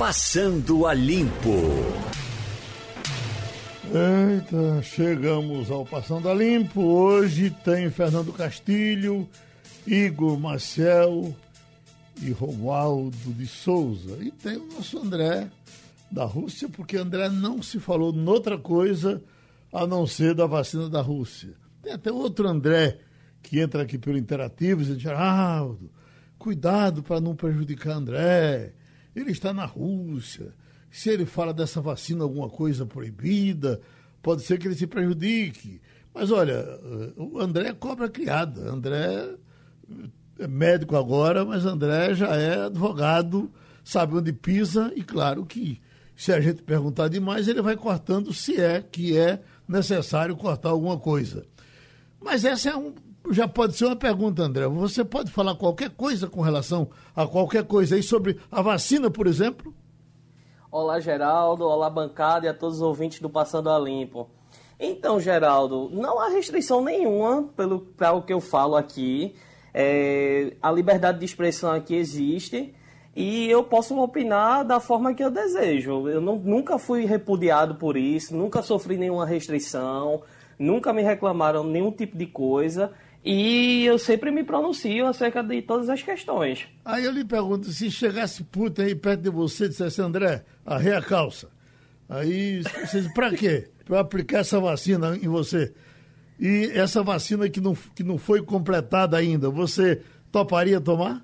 Passando a Limpo. Eita, chegamos ao Passando a Limpo. Hoje tem Fernando Castilho, Igor Marcel e Romualdo de Souza. E tem o nosso André da Rússia, porque André não se falou noutra coisa a não ser da vacina da Rússia. Tem até outro André que entra aqui pelo Interativo e diz, Geraldo, cuidado para não prejudicar André. Ele está na Rússia. Se ele fala dessa vacina alguma coisa proibida, pode ser que ele se prejudique. Mas olha, o André é cobra criada. André é médico agora, mas André já é advogado, sabe onde pisa e claro que se a gente perguntar demais, ele vai cortando se é que é necessário cortar alguma coisa. Mas essa é um, já pode ser uma pergunta, André. Você pode falar qualquer coisa com relação a qualquer coisa aí sobre a vacina, por exemplo? Olá, Geraldo. Olá, bancada e a todos os ouvintes do Passando a Limpo. Então, Geraldo, não há restrição nenhuma para o que eu falo aqui. É, a liberdade de expressão aqui existe e eu posso opinar da forma que eu desejo. Eu não, nunca fui repudiado por isso, nunca sofri nenhuma restrição, nunca me reclamaram nenhum tipo de coisa. E eu sempre me pronuncio acerca de todas as questões. Aí eu lhe pergunto, se chegasse puta aí perto de você e dissesse, André, arreia a calça. Aí você diz, pra quê? Pra aplicar essa vacina em você. E essa vacina que não, que não foi completada ainda, você toparia tomar?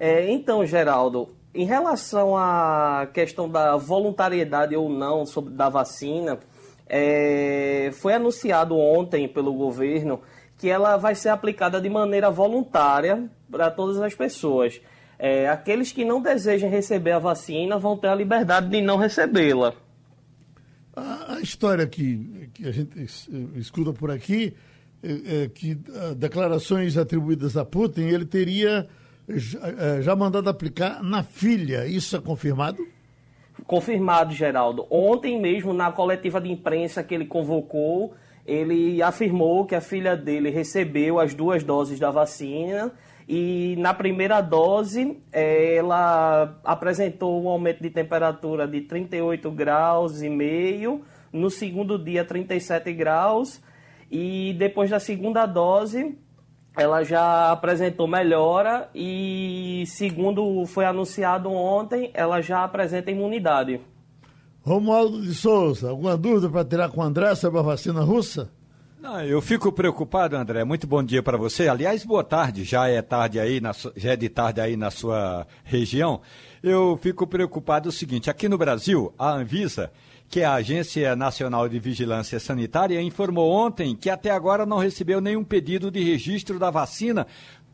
É, então, Geraldo, em relação à questão da voluntariedade ou não sobre, da vacina, é, foi anunciado ontem pelo governo que ela vai ser aplicada de maneira voluntária para todas as pessoas. É, aqueles que não desejem receber a vacina vão ter a liberdade de não recebê-la. A, a, história que, que a gente escuta por aqui é, é que declarações atribuídas a Putin, ele teria já, é, já mandado aplicar na filha. Isso é confirmado? Confirmado, Geraldo. Ontem mesmo, na coletiva de imprensa que ele convocou, ele afirmou que a filha dele recebeu as duas doses da vacina e na primeira dose ela apresentou um aumento de temperatura de 38 graus e meio, no segundo dia 37 graus e depois da segunda dose ela já apresentou melhora e segundo foi anunciado ontem, ela já apresenta imunidade. Romualdo de Souza, alguma dúvida para tirar com o André sobre a vacina russa? Não, eu fico preocupado, André. Muito bom dia para você. Aliás, boa tarde. Já é tarde aí, na, já é de tarde aí na sua região. Eu fico preocupado o seguinte: aqui no Brasil, a Anvisa, que é a Agência Nacional de Vigilância Sanitária, informou ontem que até agora não recebeu nenhum pedido de registro da vacina,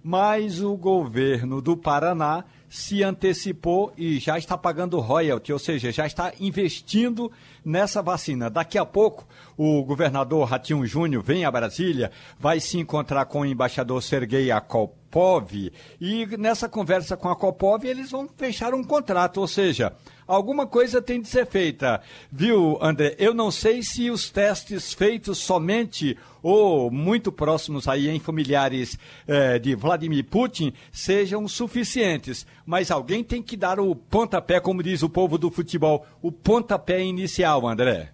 mas o governo do Paraná se antecipou e já está pagando royalty, ou seja, já está investindo nessa vacina. Daqui a pouco, o governador Ratinho Júnior vem a Brasília, vai se encontrar com o embaixador Sergei Akopov e nessa conversa com a Akopov eles vão fechar um contrato, ou seja, alguma coisa tem de ser feita. Viu, André? Eu não sei se os testes feitos somente ou muito próximos aí em familiares eh, de Vladimir Putin sejam suficientes, mas alguém tem que dar o pontapé, como diz o povo do futebol, o pontapé inicial, André.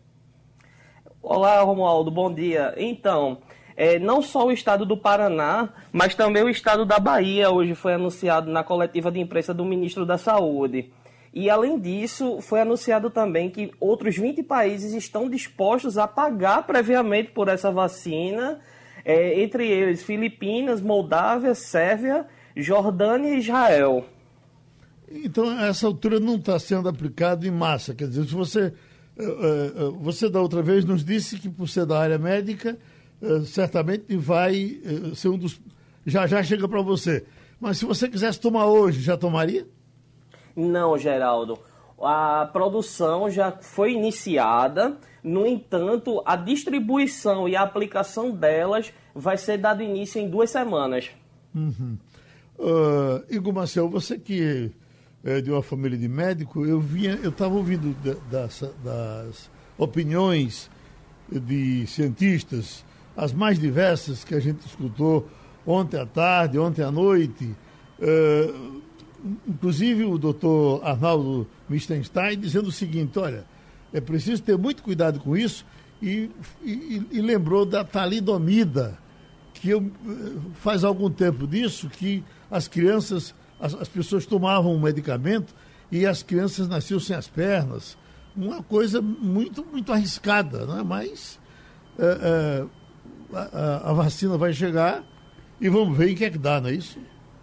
Olá, Romualdo, bom dia. Então, é, não só o estado do Paraná, mas também o estado da Bahia hoje foi anunciado na coletiva de imprensa do ministro da Saúde. E além disso, foi anunciado também que outros 20 países estão dispostos a pagar previamente por essa vacina, é, entre eles Filipinas, Moldávia, Sérvia, Jordânia e Israel. Então, essa altura não está sendo aplicado em massa. Quer dizer, se você, eh, eh, você da outra vez nos disse que por ser da área médica, eh, certamente vai ser um dos. Já já chega para você. Mas se você quisesse tomar hoje, já tomaria? Não, Geraldo. A produção já foi iniciada, no entanto, a distribuição e a aplicação delas vai ser dado início em duas semanas. Uhum. Uh, Igor Marcel, você que é de uma família de médico, eu vinha, eu estava ouvindo das, das opiniões de cientistas, as mais diversas que a gente escutou ontem à tarde, ontem à noite. Uh, inclusive o doutor Arnaldo Mistenstein, dizendo o seguinte: olha, é preciso ter muito cuidado com isso, e, e, e lembrou da talidomida, que eu, faz algum tempo disso, que as crianças, as, as pessoas tomavam um medicamento e as crianças nasciam sem as pernas. Uma coisa muito, muito arriscada, né? mas é, é, a, a, vacina vai chegar e vamos ver em que é que dá, não é isso?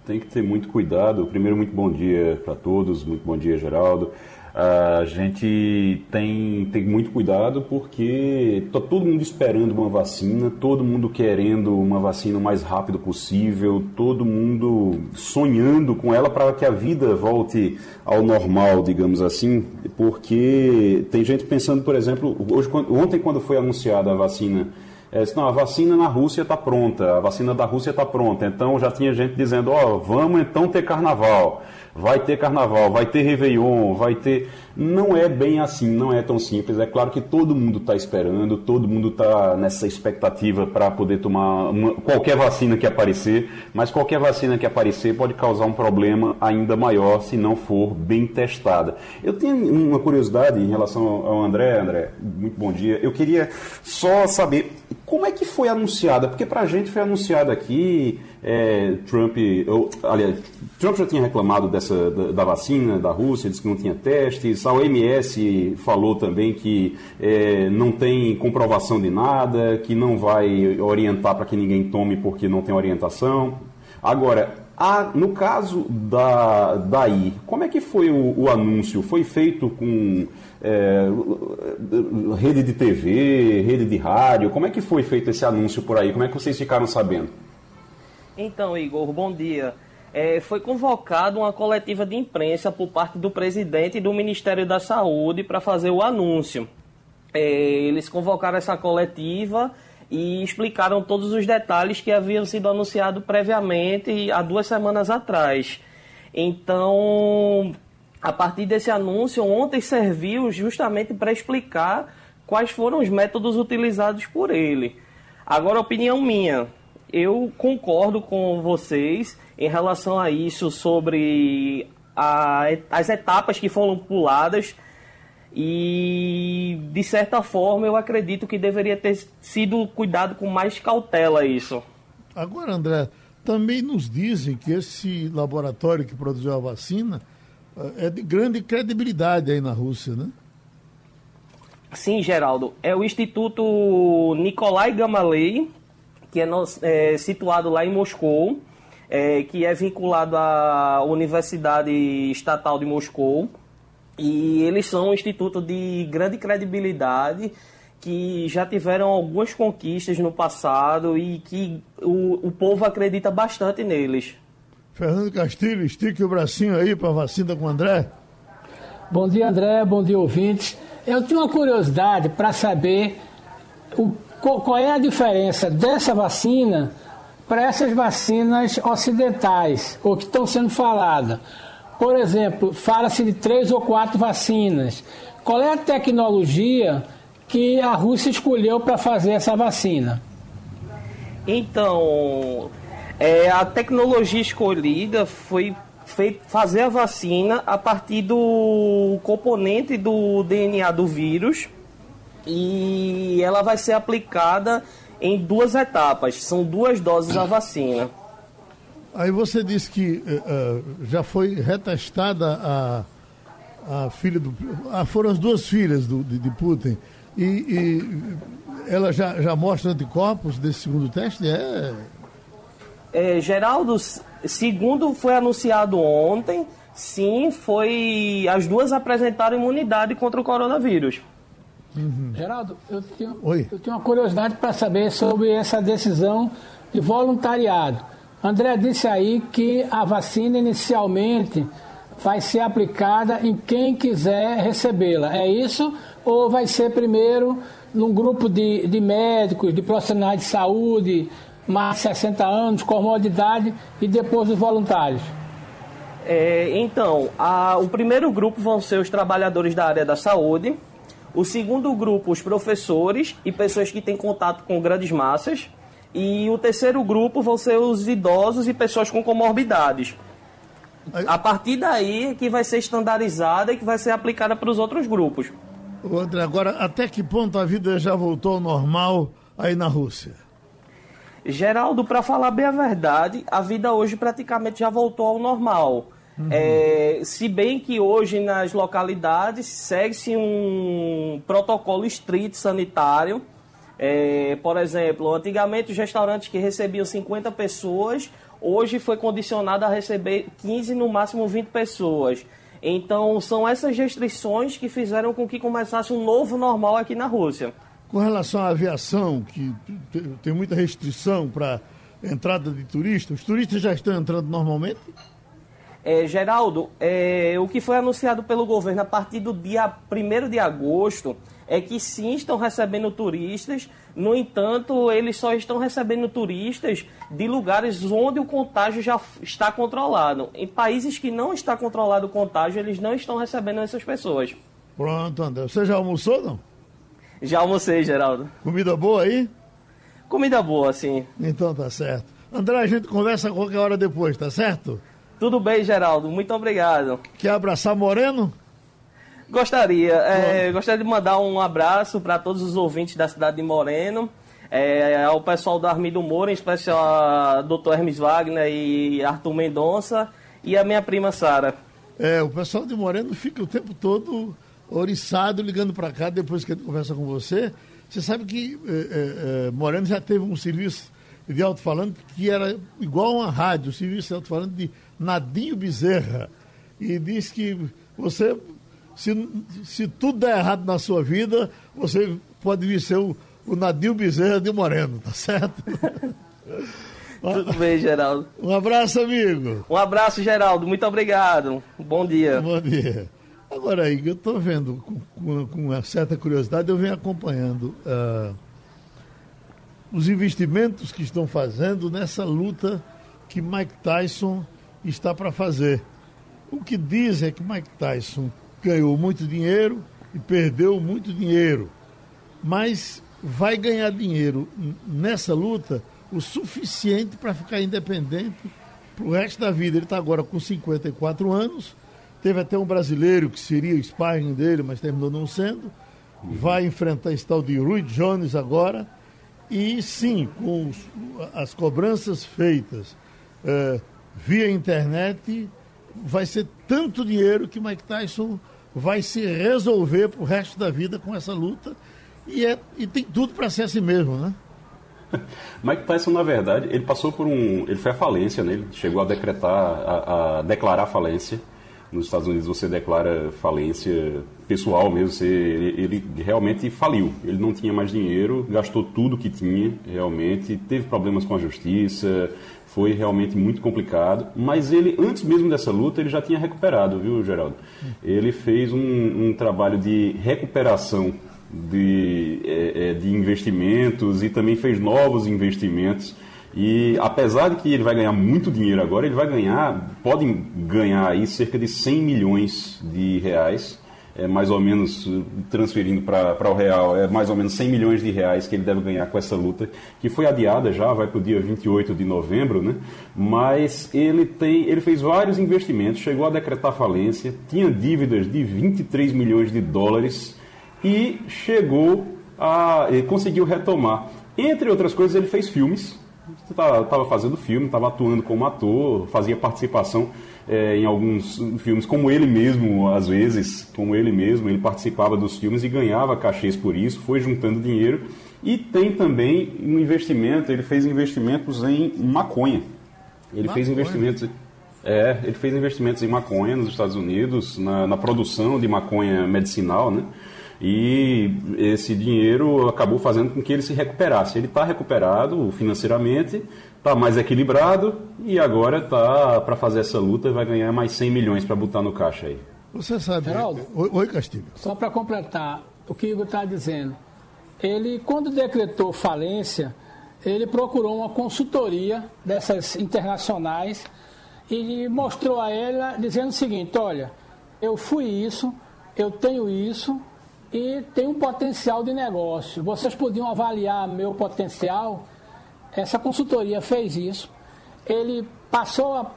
Tem que ter muito cuidado. Primeiro, muito bom dia para todos, muito bom dia, Geraldo. A gente tem, tem muito cuidado porque está todo mundo esperando uma vacina, todo mundo querendo uma vacina o mais rápido possível, todo mundo sonhando com ela para que a vida volte ao normal, digamos assim, porque tem gente pensando, por exemplo, hoje, ontem quando foi anunciada a vacina é, não, a vacina na Rússia está pronta, a vacina da Rússia está pronta. Então já tinha gente dizendo, ó, oh, vamos então ter carnaval vai ter carnaval, vai ter Réveillon, vai ter. Não é bem assim, não é tão simples. É claro que todo mundo está esperando, todo mundo está nessa expectativa para poder tomar uma, qualquer vacina que aparecer, mas qualquer vacina que aparecer pode causar um problema ainda maior se não for bem testada. Eu tenho uma curiosidade em relação ao André. André, muito bom dia. Eu queria só saber como é que foi anunciada, porque para a gente foi anunciada aqui é, Trump, ou, aliás, Trump já tinha reclamado dessa da, da, vacina da Rússia, disse que não tinha testes. A OMS falou também que é, não tem comprovação de nada, que não vai orientar para que ninguém tome porque não tem orientação. Agora, a, no caso da daí, como é que foi o, o anúncio? Foi feito com é, rede de TV, rede de rádio? Como é que foi feito esse anúncio por aí? Como é que vocês ficaram sabendo? Então, Igor, bom dia. É, foi convocada uma coletiva de imprensa por parte do presidente do Ministério da Saúde para fazer o anúncio. É, eles convocaram essa coletiva e explicaram todos os detalhes que haviam sido anunciados previamente há duas semanas atrás. Então, a partir desse anúncio, ontem serviu justamente para explicar quais foram os métodos utilizados por ele. Agora, opinião minha eu concordo com vocês em relação a isso sobre a, as etapas que foram puladas e de certa forma eu acredito que deveria ter sido cuidado com mais cautela isso. Agora, André, também nos dizem que esse laboratório que produziu a vacina eh, é de grande credibilidade aí na Rússia, né? Sim, Geraldo. É o Instituto Nikolai Gamalei, que é, no, é situado lá em Moscou, é, que é vinculado à Universidade Estatal de Moscou. E eles são um instituto de grande credibilidade, que já tiveram algumas conquistas no passado e que o, o povo acredita bastante neles. Fernando Castilho, estique o bracinho aí para a vacina com o André. Bom dia, André. Bom dia, ouvintes. Eu tenho uma curiosidade para saber o qual é a diferença dessa vacina para essas vacinas ocidentais, ou que estão sendo faladas? Por exemplo, fala-se de três ou quatro vacinas. Qual é a tecnologia que a Rússia escolheu para fazer essa vacina? Então, é, a tecnologia escolhida foi fazer a vacina a partir do componente do DNA do vírus e ela vai ser aplicada em duas etapas. São duas doses da vacina. Aí você disse que uh, já foi retestada a, a filha do. Ah, foram as duas filhas do, de, de Putin. E, e, ela já, já mostra anticorpos desse segundo teste? É... é. Geraldo, segundo foi anunciado ontem, sim, foi. As duas apresentaram imunidade contra o coronavírus. Uhum. Geraldo, eu tenho, eu tenho uma curiosidade para saber sobre essa decisão de voluntariado. André disse aí que a vacina inicialmente vai ser aplicada em quem quiser recebê-la. É isso? Ou vai ser primeiro num grupo de, de médicos, de profissionais de saúde, mais de 60 anos, comodidade, e depois os voluntários? É, então, a, o primeiro grupo vão ser os trabalhadores da área da saúde, o segundo grupo, os professores e pessoas que têm contato com grandes massas. E o terceiro grupo vão ser os idosos e pessoas com comorbidades. A partir daí é que vai ser estandarizada e que vai ser aplicada para os outros grupos. André, agora, até que ponto a vida já voltou ao normal aí na Rússia? Geraldo, para falar bem a verdade, a vida hoje praticamente já voltou ao normal. Uhum. É, se bem que hoje nas localidades segue-se um protocolo estrito sanitário. É, por exemplo, antigamente os restaurantes que recebiam 50 pessoas, hoje foi condicionado a receber 15, no máximo 20 pessoas. Então são essas restrições que fizeram com que começasse um novo normal aqui na Rússia. Com relação à aviação, que tem muita restrição para entrada de turistas, os turistas já estão entrando normalmente? É, Geraldo, é, o que foi anunciado pelo governo a partir do dia 1 de agosto é que sim estão recebendo turistas, no entanto, eles só estão recebendo turistas de lugares onde o contágio já está controlado. Em países que não está controlado o contágio, eles não estão recebendo essas pessoas. Pronto, André. Você já almoçou, não? Já almocei, Geraldo. Comida boa aí? Comida boa, sim. Então tá certo. André, a gente conversa qualquer hora depois, tá certo? Tudo bem, Geraldo. Muito obrigado. Quer abraçar Moreno? Gostaria. É, gostaria de mandar um abraço para todos os ouvintes da cidade de Moreno. É, ao pessoal do Armindo Moura, em especial a Dr. Hermes Wagner e Arthur Mendonça e a minha prima Sara. É, o pessoal de Moreno fica o tempo todo oriçado ligando para cá depois que ele conversa com você. Você sabe que é, é, é, Moreno já teve um serviço de alto-falante que era igual a uma rádio, o serviço de alto-falante de Nadinho Bezerra. E diz que você, se, se tudo der errado na sua vida, você pode vir ser o, o Nadinho Bezerra de Moreno, tá certo? Tudo bem, Geraldo. Um abraço, amigo. Um abraço, Geraldo. Muito obrigado. Bom dia. Bom dia. Agora, aí, eu estou vendo com, com, com, uma certa curiosidade, eu venho acompanhando uh, os investimentos que estão fazendo nessa luta que Mike Tyson está para fazer. O que dizem é que Mike Tyson ganhou muito dinheiro e perdeu muito dinheiro, mas vai ganhar dinheiro nessa luta o suficiente para ficar independente para o resto da vida. Ele está agora com 54 anos, teve até um brasileiro que seria o sparring dele, mas terminou não sendo. Vai enfrentar esse tal de Rui Jones agora. E sim, com os, as cobranças feitas, eh, via internet, vai ser tanto dinheiro que Mike Tyson vai se resolver para o resto da vida com essa luta. E, é, e tem tudo para ser assim mesmo, né? Mike Tyson, na verdade, ele passou por um. Ele foi à falência, né? Ele chegou a decretar, a, a declarar falência. Nos Estados Unidos você declara falência pessoal mesmo, você, ele, ele, realmente faliu. Ele não tinha mais dinheiro, gastou tudo que tinha, realmente, teve problemas com a justiça, foi realmente muito complicado, mas ele, antes mesmo dessa luta, ele já tinha recuperado, viu, Geraldo? Ele fez um, um trabalho de recuperação de, é, é, de investimentos e também fez novos investimentos. E apesar de que ele vai ganhar muito dinheiro agora, ele vai ganhar, podem ganhar aí cerca de 100 milhões de reais é mais ou menos, transferindo para o real, é mais ou menos 100 milhões de reais que ele deve ganhar com essa luta, que foi adiada já, vai para o dia 28 de novembro, né? mas ele, tem, ele fez vários investimentos, chegou a decretar falência, tinha dívidas de 23 milhões de dólares e chegou a. conseguiu retomar. Entre outras coisas, ele fez filmes, estava fazendo filme, estava atuando como ator, fazia participação é, em alguns filmes, como ele mesmo, às vezes, como ele mesmo, ele participava dos filmes e ganhava cachês por isso, foi juntando dinheiro. E tem também um investimento, ele fez investimentos em maconha. Ele maconha. fez investimentos. É, ele fez investimentos em maconha nos Estados Unidos, na, na produção de maconha medicinal, né? E esse dinheiro acabou fazendo com que ele se recuperasse. Ele está recuperado financeiramente, está mais equilibrado e agora está para fazer essa luta vai ganhar mais 100 milhões para botar no caixa aí. Você sabe. Geraldo, oi, oi Castilho. Só para completar o que o Igor está dizendo. Ele, quando decretou falência, ele procurou uma consultoria dessas internacionais e mostrou a ela dizendo o seguinte: olha, eu fui isso, eu tenho isso e tenho um potencial de negócio. Vocês podiam avaliar meu potencial essa consultoria fez isso. Ele passou a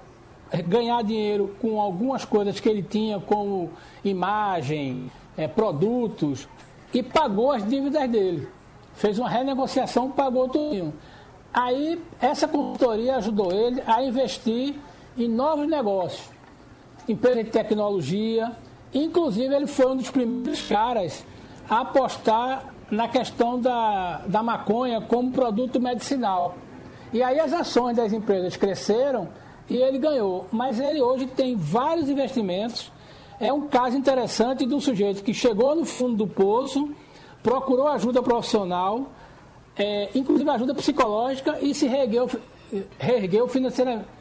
ganhar dinheiro com algumas coisas que ele tinha, como imagem, é, produtos, e pagou as dívidas dele. Fez uma renegociação, pagou tudo. Aí essa consultoria ajudou ele a investir em novos negócios, empresa de tecnologia. Inclusive ele foi um dos primeiros caras a apostar na questão da, da maconha como produto medicinal. E aí as ações das empresas cresceram e ele ganhou. Mas ele hoje tem vários investimentos. É um caso interessante de um sujeito que chegou no fundo do poço, procurou ajuda profissional, é, inclusive ajuda psicológica e se reergueu, reergueu financeiramente.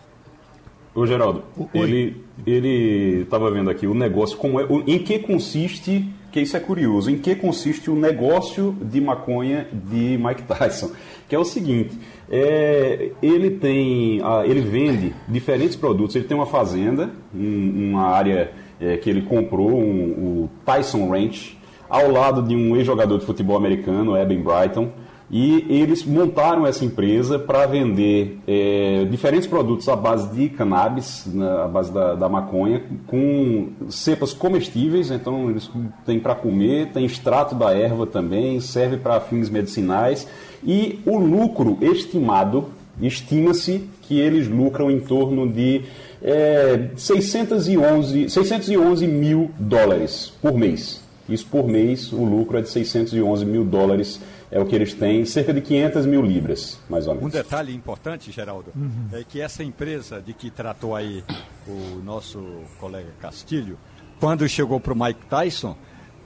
Ô Geraldo, ele ele estava vendo aqui o negócio, como é, em que consiste, que isso é curioso, em que consiste o negócio de maconha de Mike Tyson, que é o seguinte, é, ele tem, ele vende diferentes produtos. Ele tem uma fazenda, um, uma área é, que ele comprou, um, o Tyson Ranch, ao lado de um ex-jogador de futebol americano, Eben Brighton. E eles montaram essa empresa para vender é, diferentes produtos à base de cannabis, né, à base da, da, maconha, com cepas comestíveis. Então, eles têm para comer, tem extrato da erva também, serve para fins medicinais e o lucro estimado, estima-se que eles lucram em torno de é, 611, 611 mil dólares por mês. Isso por mês, o lucro é de 611 mil dólares, é o que eles têm, cerca de 500 mil libras, mais ou menos. Um detalhe importante, Geraldo, uhum. é que essa empresa de que tratou aí o nosso colega Castilho, quando chegou para o Mike Tyson,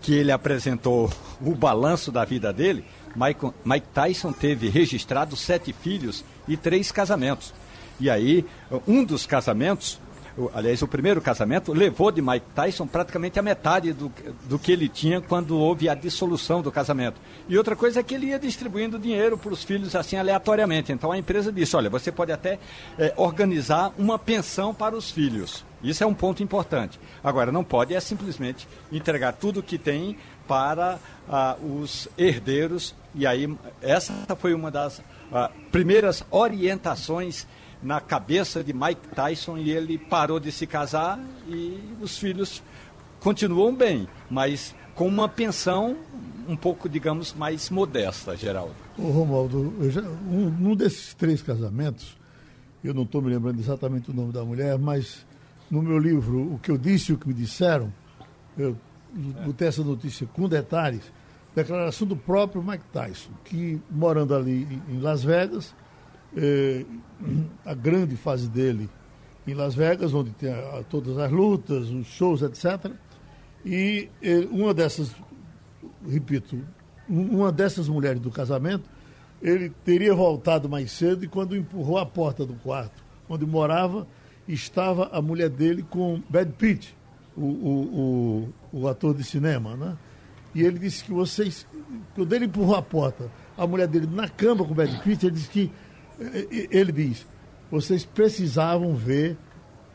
que ele apresentou o balanço da vida dele, Mike, Mike Tyson teve registrado sete filhos e três casamentos. E aí, um dos casamentos, aliás, o primeiro casamento, levou de Mike Tyson praticamente a metade do, do que ele tinha quando houve a dissolução do casamento. E outra coisa é que ele ia distribuindo dinheiro para os filhos assim aleatoriamente. Então a empresa disse: olha, você pode até é, organizar uma pensão para os filhos. Isso é um ponto importante. Agora, não pode é simplesmente entregar tudo o que tem para ah, os herdeiros. E aí, essa foi uma das ah, primeiras orientações na cabeça de Mike Tyson e ele parou de se casar e os filhos continuam bem, mas com uma pensão um pouco, digamos, mais modesta, Geraldo. Ô, Romualdo, já, um, um desses três casamentos, eu não estou me lembrando exatamente o nome da mulher, mas no meu livro, o que eu disse e o que me disseram, eu botei essa notícia com detalhes, declaração do próprio Mike Tyson, que morando ali em Las Vegas, eh, a grande fase dele em Las Vegas, onde tem a, a, todas as lutas, os shows, etc. E eh, uma dessas, repito, uma dessas mulheres do casamento, ele teria voltado mais cedo e quando empurrou a porta do quarto onde morava, estava a mulher dele com Brad Pitt, o, o, o, o, ator de cinema, né? E ele disse que vocês, quando ele empurrou a porta, a mulher dele na cama com o Brad Pitt, ele disse que, ele diz, vocês precisavam ver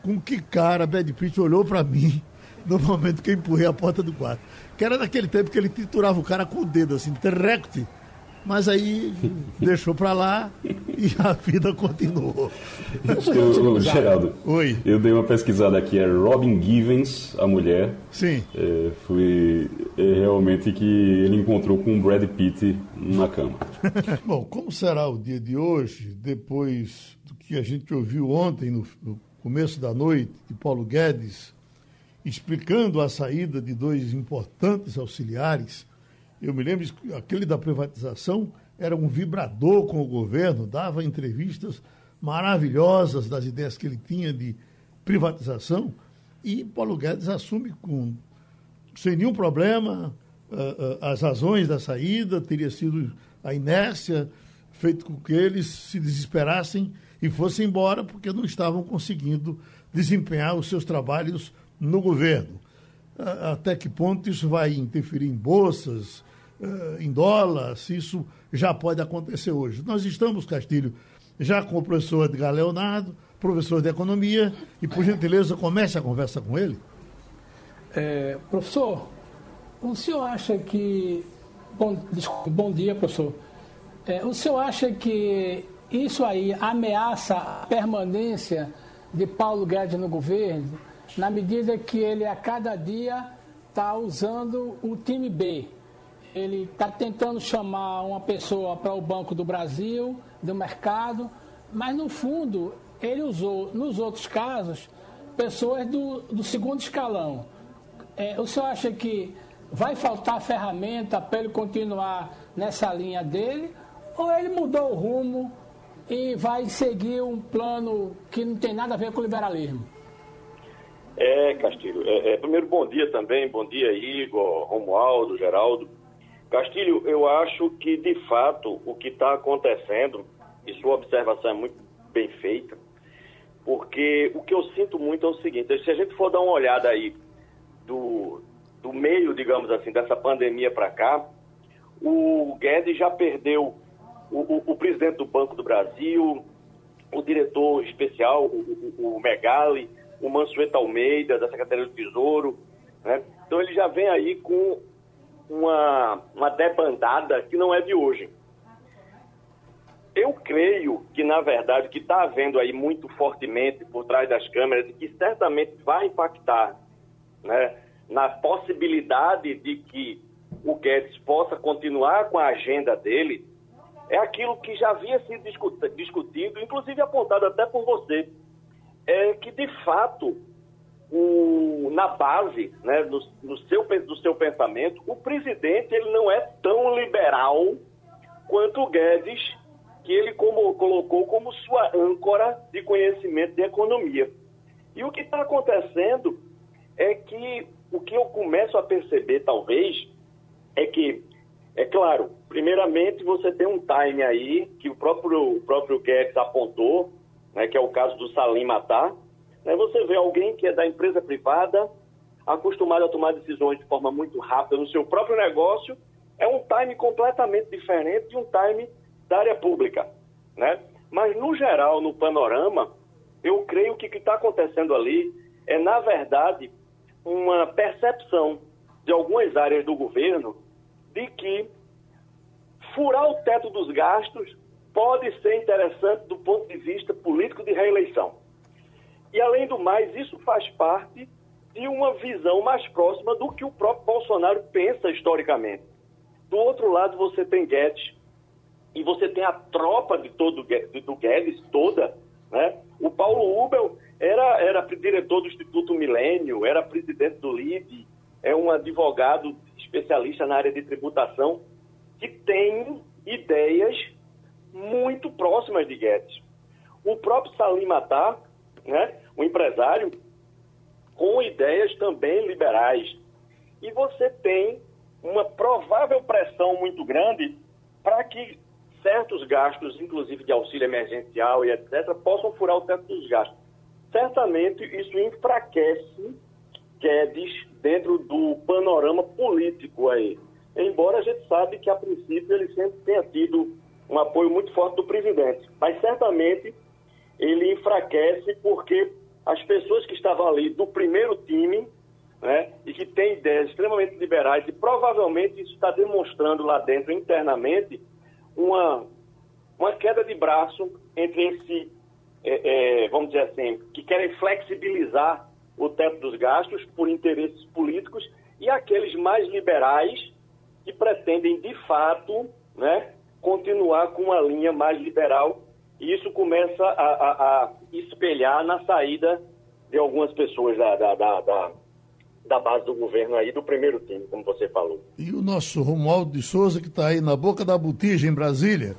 com que cara Brad Pitt olhou para mim no momento que eu empurrei a porta do quarto. Que era naquele tempo que ele triturava o cara com o dedo, assim, direct mas aí deixou para lá e a vida continuou. Eu, Geraldo, Oi. eu dei uma pesquisada aqui, é Robin Givens, a mulher. Sim. É, foi é, realmente que ele encontrou com o Brad Pitt na cama. Bom, como será o dia de hoje, depois do que a gente ouviu ontem, no, no começo da noite, de Paulo Guedes, explicando a saída de dois importantes auxiliares eu me lembro que aquele da privatização era um vibrador com o governo, dava entrevistas maravilhosas das ideias que ele tinha de privatização, e Paulo Guedes assume com sem nenhum problema uh, uh, as razões da saída, teria sido a inércia feito com que eles se desesperassem e fossem embora porque não estavam conseguindo desempenhar os seus trabalhos no governo. Até que ponto isso vai interferir em bolsas, eh, em dólar, se isso já pode acontecer hoje. Nós estamos, Castilho, já com o professor Edgar Leonardo, professor de economia, e por gentileza comece a conversa com ele. É, professor, o senhor acha que. Bom, desculpa, bom dia, professor. É, o senhor acha que isso aí ameaça a permanência de Paulo Guedes no governo, na medida que ele a cada dia está usando o time B. Ele está tentando chamar uma pessoa para o Banco do Brasil, do mercado, mas no fundo ele usou, nos outros casos, pessoas do, do segundo escalão. É, o senhor acha que vai faltar ferramenta para ele continuar nessa linha dele? Ou ele mudou o rumo e vai seguir um plano que não tem nada a ver com o liberalismo? É, Castilho. É, é, primeiro, bom dia também. Bom dia, Igor, Romualdo, Geraldo. Castilho, eu acho que, de fato, o que está acontecendo, e sua observação é muito bem feita, porque o que eu sinto muito é o seguinte: se a gente for dar uma olhada aí do, do meio, digamos assim, dessa pandemia para cá, o Guedes já perdeu o, o, o, presidente do Banco do Brasil, o diretor especial, o, o, o Megali, o Mansueto Almeida, da Secretaria do Tesouro. Né? Então ele já vem aí com uma, uma debandada que não é de hoje. Eu creio que, na verdade, o que está havendo aí muito fortemente por trás das câmeras e que certamente vai impactar né, na possibilidade de que o Guedes possa continuar com a agenda dele, é aquilo que já havia sido discutido, inclusive apontado até por você, é que, de fato, o, na base né, do, do, seu, do seu pensamento, o presidente ele não é tão liberal quanto o Guedes, que ele como, colocou como sua âncora de conhecimento de economia. E o que está acontecendo é que o que eu começo a perceber, talvez, é que, é claro, primeiramente você tem um time aí que o próprio, o próprio Guedes apontou, né, que é o caso do Salim Matar. Né, você vê alguém que é da empresa privada, acostumado a tomar decisões de forma muito rápida no seu próprio negócio, é um time completamente diferente de um time da área pública. Né? Mas, no geral, no panorama, eu creio que o que está acontecendo ali é, na verdade, uma percepção de algumas áreas do governo de que furar o teto dos gastos pode ser interessante do ponto de vista político de reeleição. E, além do mais, isso faz parte de uma visão mais próxima do que o próprio Bolsonaro pensa historicamente. Do outro lado, você tem Guedes e você tem a tropa de todo do Guedes toda, né? O Paulo Ubel era, era diretor do Instituto Milênio, era presidente do LID, é um advogado especialista na área de tributação que tem ideias muito próximas de Guedes. O próprio Salim Matar, né, um empresário com ideias também liberais. E você tem uma provável pressão muito grande para que certos gastos, inclusive de auxílio emergencial e etc., possam furar o teto dos gastos certamente isso enfraquece Guedes dentro do panorama político aí. Embora a gente sabe que, a princípio, ele sempre tenha tido um apoio muito forte do presidente. Mas, certamente, ele enfraquece porque as pessoas que estavam ali do primeiro time né, e que têm ideias extremamente liberais, e provavelmente isso está demonstrando lá dentro, internamente, uma, uma queda de braço entre esse é, é, vamos dizer assim, que querem flexibilizar o teto dos gastos por interesses políticos e aqueles mais liberais que pretendem, de fato, né, continuar com uma linha mais liberal. E isso começa a, a, a espelhar na saída de algumas pessoas da, da, da, da, da base do governo aí, do primeiro time, como você falou. E o nosso Romualdo de Souza, que está aí na boca da botija em Brasília,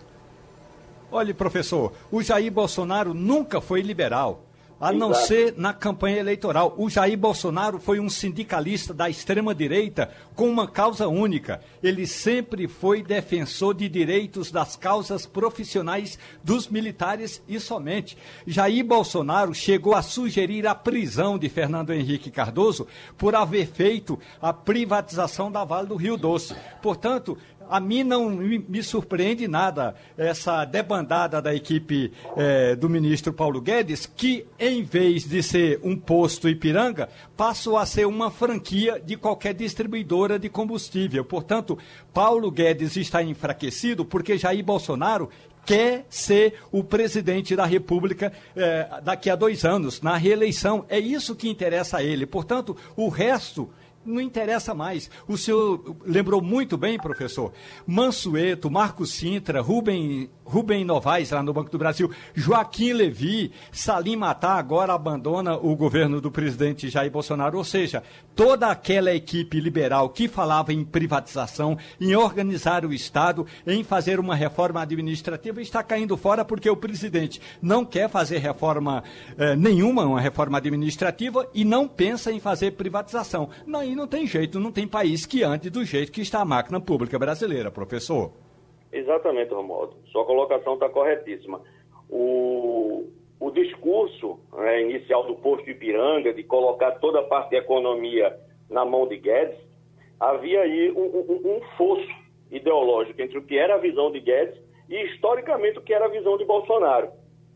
Olha, professor, o Jair Bolsonaro nunca foi liberal. A não Exato. ser na campanha eleitoral. O Jair Bolsonaro foi um sindicalista da extrema-direita com uma causa única. Ele sempre foi defensor de direitos das causas profissionais dos militares e somente. Jair Bolsonaro chegou a sugerir a prisão de Fernando Henrique Cardoso por haver feito a privatização da Vale do Rio Doce. Portanto, a mim não me surpreende nada essa debandada da equipe eh, do ministro Paulo Guedes, que em vez de ser um posto Ipiranga, passou a ser uma franquia de qualquer distribuidora de combustível. Portanto, Paulo Guedes está enfraquecido porque Jair Bolsonaro quer ser o presidente da República eh, daqui a dois anos, na reeleição. É isso que interessa a ele. Portanto, o resto não interessa mais. O senhor lembrou muito bem, professor. Mansueto, Marcos Sintra, Rubem, Rubem Novaes, lá no Banco do Brasil, Joaquim Levi, Salim Matar agora abandona o governo do presidente Jair Bolsonaro. Ou seja, toda aquela equipe liberal que falava em privatização, em organizar o Estado, em fazer uma reforma administrativa, está caindo fora porque o presidente não quer fazer reforma eh, nenhuma, uma reforma administrativa, e não pensa em fazer privatização. Não, não tem jeito, não tem país que ande do jeito que está a máquina pública brasileira, professor. Exatamente, Romualdo. Sua colocação está corretíssima. O, o discurso né, inicial do posto Ipiranga, de colocar toda a parte de economia na mão de Guedes, havia aí um, um, um fosso ideológico entre o que era a visão de Guedes e, historicamente, o que era a visão de Bolsonaro.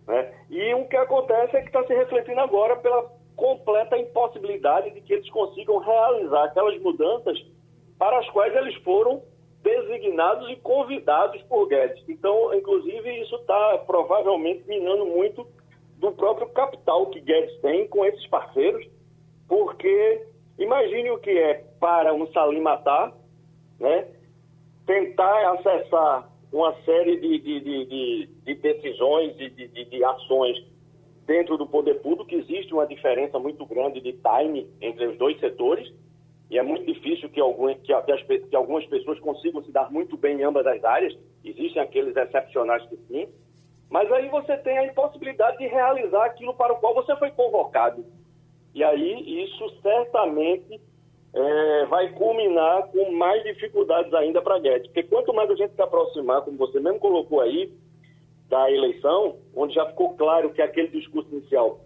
Né? E o que acontece é que está se refletindo agora pela completa impossibilidade de que eles consigam realizar aquelas mudanças para as quais eles foram designados e convidados por Guedes. Então, inclusive, isso está provavelmente minando muito do próprio capital que Guedes tem com esses parceiros, porque imagine o que é para um Salim Matar, né, tentar acessar uma série de, de, de, de decisões e de, ações dentro do poder público, existe uma diferença muito grande de time entre os dois setores, e é muito difícil que, algum, que, que algumas pessoas consigam se dar muito bem em ambas as áreas, existem aqueles excepcionais que sim, mas aí você tem a impossibilidade de realizar aquilo para o qual você foi convocado. E aí isso certamente é, vai culminar com mais dificuldades ainda para Guedes. Porque quanto mais a gente se aproximar, como você mesmo colocou aí, da eleição, onde já ficou claro que aquele discurso inicial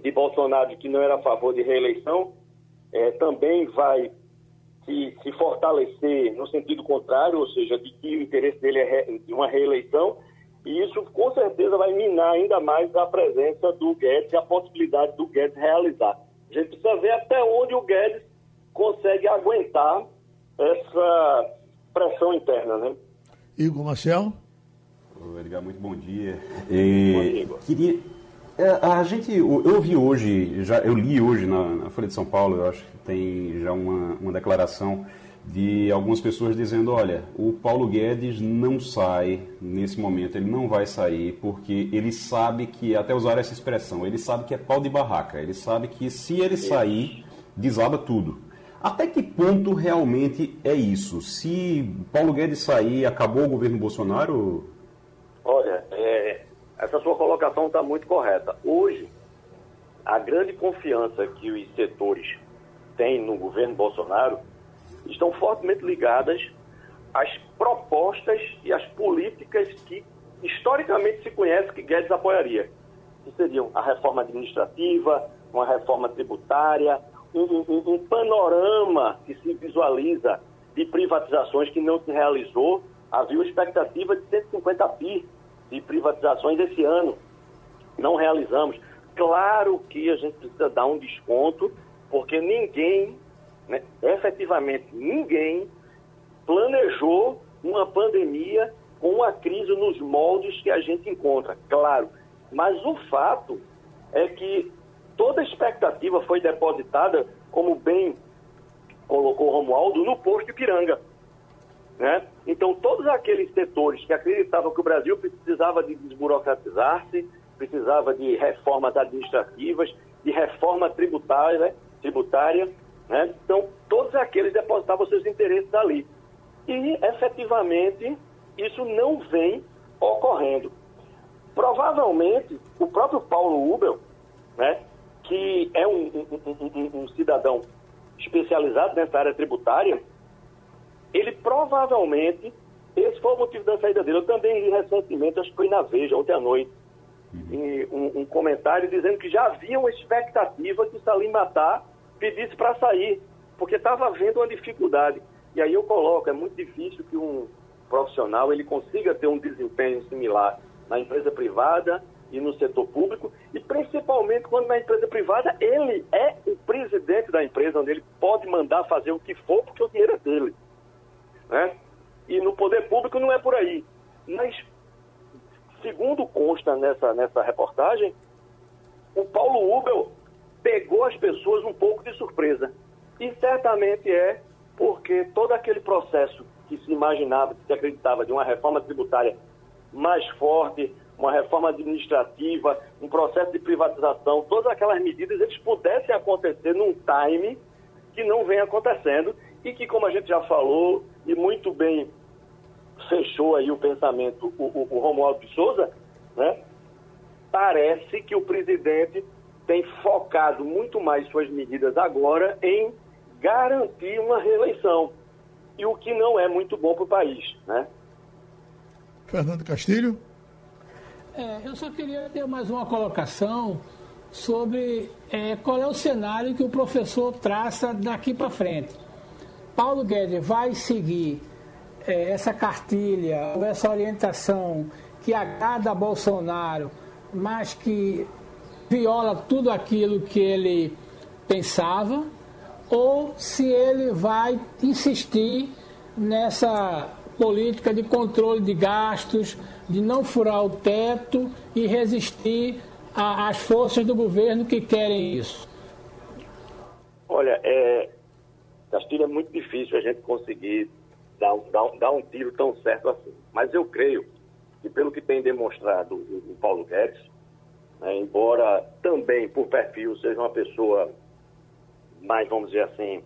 de Bolsonaro de que não era a favor de reeleição, é, também vai se, se, fortalecer no sentido contrário, ou seja, de que o interesse dele é re, de uma reeleição, e isso com certeza vai minar ainda mais a presença do Guedes e a possibilidade do Guedes realizar. A gente precisa ver até onde o Guedes consegue aguentar essa pressão interna, né? Igor Marcel? Edgar, muito bom dia. E, bom queria, é, a gente, eu vi hoje, já, eu li hoje na, na, Folha de São Paulo, eu acho que tem já uma, uma declaração de algumas pessoas dizendo, olha, o Paulo Guedes não sai nesse momento, ele não vai sair porque ele sabe que, até usar essa expressão, ele sabe que é pau de barraca, ele sabe que se ele sair, desaba tudo. Até que ponto realmente é isso? Se Paulo Guedes sair, acabou o governo Bolsonaro? Olha, é, essa sua colocação está muito correta. Hoje, a grande confiança que os setores têm no governo Bolsonaro estão fortemente ligadas às propostas e às políticas que historicamente se conhece que Guedes apoiaria. Que seriam a reforma administrativa, uma reforma tributária, um, um, um panorama que se visualiza de privatizações que não se realizou. Havia uma expectativa de 150 bi de privatizações esse ano. Não realizamos. Claro que a gente precisa dar um desconto, porque ninguém né, efetivamente ninguém planejou uma pandemia com uma crise nos moldes que a gente encontra, claro. Mas o fato é que toda a expectativa foi depositada, como bem colocou Romualdo, no posto de Piranga. Né? Então, todos aqueles setores que acreditavam que o Brasil precisava de desburocratizar-se, precisava de reformas administrativas, de reforma tributária, tributária né? Então, todos aqueles depositavam seus interesses ali. E, efetivamente, isso não vem ocorrendo. Provavelmente, o próprio Paulo Ubel, né, que é um, um, um, um cidadão especializado nessa área tributária, ele provavelmente, esse foi o motivo da saída dele. Eu também li recentemente, acho que foi na Veja, ontem à noite, uhum. um, um comentário dizendo que já havia uma expectativa que Salim Matar pedisse para sair, porque estava havendo uma dificuldade. E aí eu coloco, é muito difícil que um profissional ele consiga ter um desempenho similar na empresa privada e no setor público, e principalmente quando na empresa privada ele é o presidente da empresa, onde ele pode mandar fazer o que for, porque o dinheiro é dele. Né? E no poder público não é por aí. Mas consta nessa, nessa reportagem, o Paulo Ubel pegou as pessoas um pouco de surpresa. E certamente é porque todo aquele processo que se imaginava, que se acreditava de uma reforma tributária mais forte, uma reforma administrativa, um processo de privatização, todas aquelas medidas, eles pudessem acontecer num time que não vem acontecendo e que, como a gente já falou e muito bem fechou aí o pensamento o, o, o Romualdo de Souza, né? parece que o presidente tem focado muito mais suas medidas agora em garantir uma reeleição, e o que não é muito bom para o país. Né? Fernando Castilho? É, eu só queria ter mais uma colocação sobre é, qual é o cenário que o professor traça daqui para frente. Paulo Guedes vai seguir é, essa cartilha, essa orientação que agrada a Bolsonaro, mas que viola tudo aquilo que ele pensava, ou se ele vai insistir nessa política de controle de gastos, de não furar o teto e resistir às forças do governo que querem isso? Olha, é, Castilho é muito difícil a gente conseguir dar, dar, dar um tiro tão certo assim. Mas eu creio que, pelo que tem demonstrado o, o Paulo Guedes, né, embora também por perfil seja uma pessoa mais, vamos dizer assim,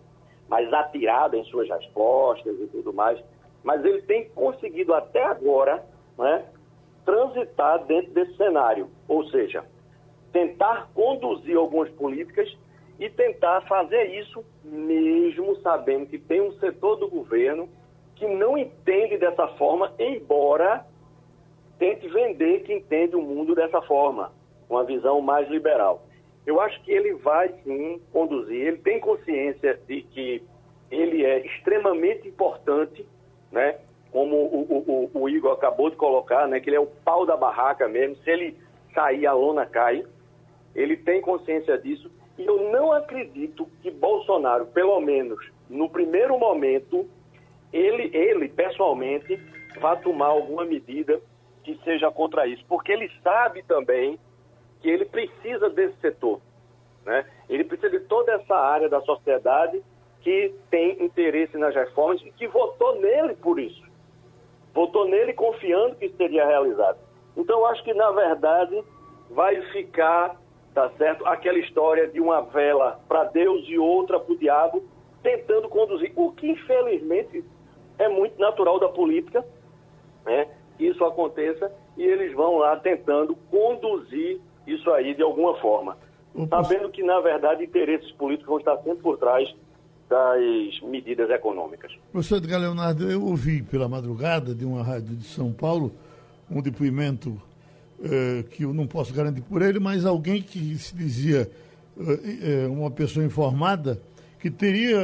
mais atirada em suas respostas e tudo mais, mas ele tem conseguido até agora né, transitar dentro desse cenário, ou seja, tentar conduzir algumas políticas e tentar fazer isso mesmo sabendo que tem um setor do governo que não entende dessa forma, embora tente vender que entende o mundo dessa forma, uma visão mais liberal. Eu acho que ele vai sim conduzir, ele tem consciência de que ele é extremamente importante né? Como o, o, o, Igor acabou de colocar, né? Que ele é o pau da barraca mesmo. Se ele sair, a lona cai. Ele tem consciência disso. E eu não acredito que Bolsonaro, pelo menos no primeiro momento, ele, ele pessoalmente, vá tomar alguma medida que seja contra isso. Porque ele sabe também que ele precisa desse setor. Né? Ele precisa de toda essa área da sociedade que tem interesse nas reformas e que votou nele por isso. Votou nele confiando que seria realizado. Então, acho que, na verdade, vai ficar, tá certo, aquela história de uma vela para Deus e outra para o diabo, tentando conduzir, o que, infelizmente, é muito natural da política, né? Isso aconteça e eles vão lá tentando conduzir isso aí de alguma forma. Sabendo que, na verdade, interesses políticos vão estar sempre por trás das medidas econômicas. Professor Edgar Leonardo, eu ouvi pela madrugada de uma rádio de São Paulo um depoimento eh, que eu não posso garantir por ele, mas alguém que se dizia eh, eh uma pessoa informada que teria,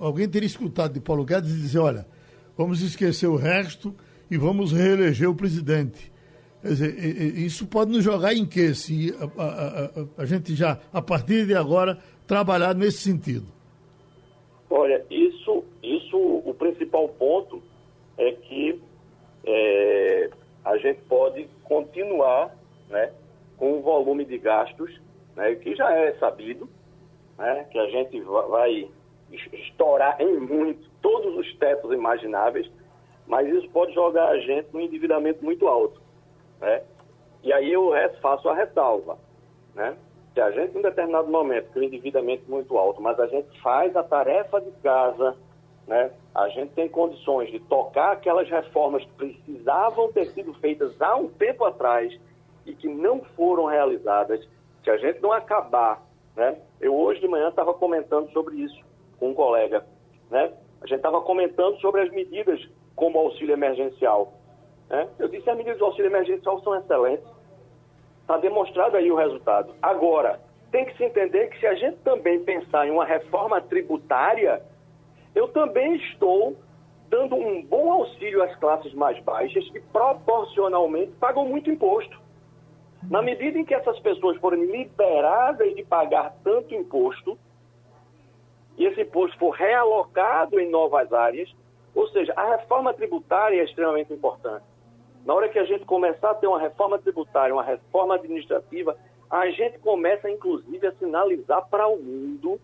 alguém teria escutado de Paulo Guedes e dizer, olha, vamos esquecer o resto e vamos reeleger o presidente. Quer dizer, isso pode nos jogar em quê? Se a, a, a, a gente já, a partir de agora, trabalhar nesse sentido. Olha, isso, isso o principal ponto é que é, a gente pode continuar né, com o volume de gastos, né, que já é sabido, né, que a gente vai estourar em muito todos os tetos imagináveis, mas isso pode jogar a gente num endividamento muito alto. Né? E aí eu faço a ressalva. Né? Se a gente, em determinado momento, tem um endividamento muito alto, mas a gente faz a tarefa de casa, né? a gente tem condições de tocar aquelas reformas que precisavam ter sido feitas há um tempo atrás e que não foram realizadas, se a gente não acabar, né? Eu hoje de manhã estava comentando sobre isso com um colega, né? A gente estava comentando sobre as medidas como auxílio emergencial. Né? Eu disse as medidas do auxílio emergencial são excelentes, Está demonstrado aí o resultado. Agora, tem que se entender que se a gente também pensar em uma reforma tributária, eu também estou dando um bom auxílio às classes mais baixas que proporcionalmente pagam muito imposto. Na medida em que essas pessoas forem liberadas de pagar tanto imposto, e esse imposto for realocado em novas áreas, ou seja, a reforma tributária é extremamente importante. Na hora que a gente começar a ter uma reforma tributária, uma reforma administrativa, a gente começa, inclusive, a sinalizar para o mundo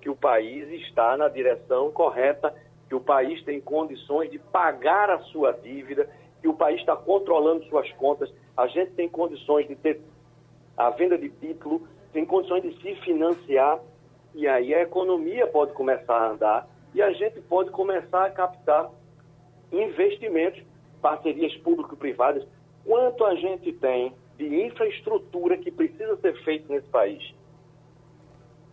que o país está na direção correta, que o país tem condições de pagar a sua dívida, que o país está controlando suas contas, a gente tem condições de ter a venda de título, tem condições de se financiar, e aí a economia pode começar a andar e a gente pode começar a captar investimentos, parcerias público-privadas. Quanto a gente tem de infraestrutura que precisa ser feito nesse país?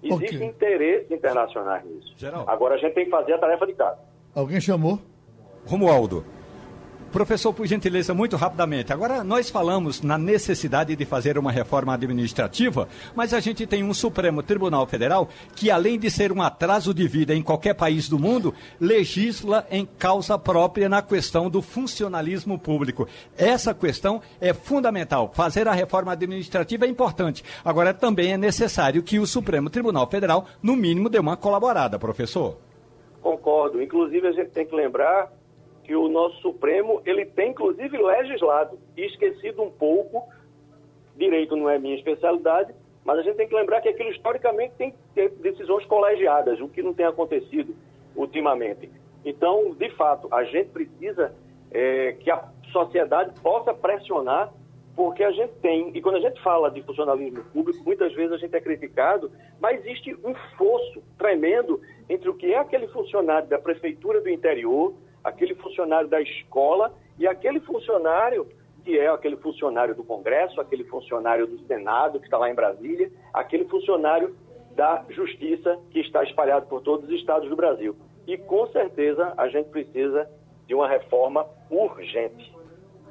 Existe okay. interesse internacional nisso. Geral. Agora a gente tem que fazer a tarefa de casa. Alguém chamou? Romualdo. Professor, por gentileza, muito rapidamente. Agora, nós falamos na necessidade de fazer uma reforma administrativa, mas a gente tem um Supremo Tribunal Federal que, além de ser um atraso de vida em qualquer país do mundo, legisla em causa própria na questão do funcionalismo público. Essa questão é fundamental. Fazer a reforma administrativa é importante. Agora, também é necessário que o Supremo Tribunal Federal, no mínimo, dê uma colaborada, professor. Concordo. Inclusive, a gente tem que lembrar que o nosso Supremo ele tem inclusive legislado e esquecido um pouco, direito não é minha especialidade, mas a gente tem que lembrar que aquilo historicamente tem que ter decisões colegiadas, o que não tem acontecido ultimamente. Então, de fato, a gente precisa é, que a sociedade possa pressionar, porque a gente tem, e quando a gente fala de funcionalismo público, muitas vezes a gente é criticado, mas existe um fosso tremendo entre o que é aquele funcionário da prefeitura do interior, aquele funcionário da escola e aquele funcionário que é aquele funcionário do Congresso, aquele funcionário do Senado que está lá em Brasília, aquele funcionário da Justiça que está espalhado por todos os estados do Brasil. E com certeza a gente precisa de uma reforma urgente.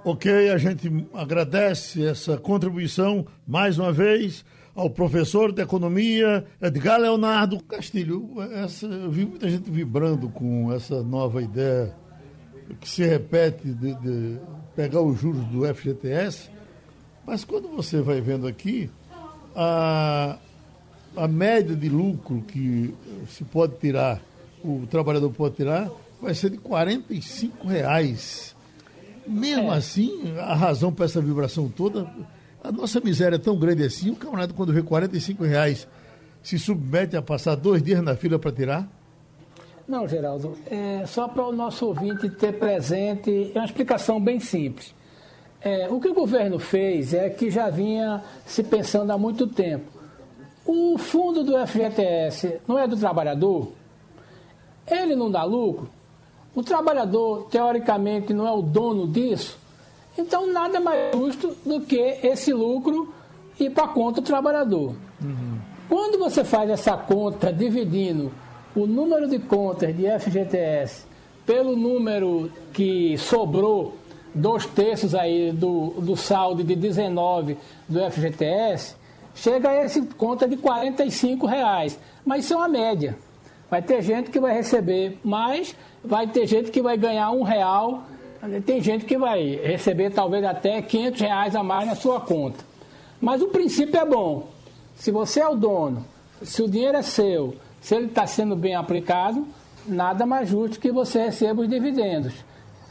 Ok, a gente agradece essa contribuição mais uma vez ao professor de economia Edgar Leonardo Castilho. Essa, eu vi muita gente vibrando com essa nova ideia que se repete de, de pegar os juros do FGTS, mas quando você vai vendo aqui, a, a média de lucro que se pode tirar, o trabalhador pode tirar, vai ser de R$ reais. Mesmo é. assim, a razão para essa vibração toda, a nossa miséria é tão grande assim, o camarada quando vê R$ reais se submete a passar dois dias na fila para tirar? Não, Geraldo, é, só para o nosso ouvinte ter presente, é uma explicação bem simples. É, o que o governo fez é que já vinha se pensando há muito tempo. O fundo do FGTS não é do trabalhador? Ele não dá lucro? O trabalhador, teoricamente, não é o dono disso? Então, nada mais justo do que esse lucro ir para a conta do trabalhador. Uhum. Quando você faz essa conta dividindo o número de contas de FGTS pelo número que sobrou, dois terços aí do, do saldo de 19 do FGTS, chega a esse conta de 45 reais. Mas isso é uma média. Vai ter gente que vai receber mais, vai ter gente que vai ganhar um real, tem gente que vai receber talvez até 500 reais a mais na sua conta. Mas o princípio é bom. Se você é o dono, se o dinheiro é seu, se ele está sendo bem aplicado, nada mais justo que você receba os dividendos.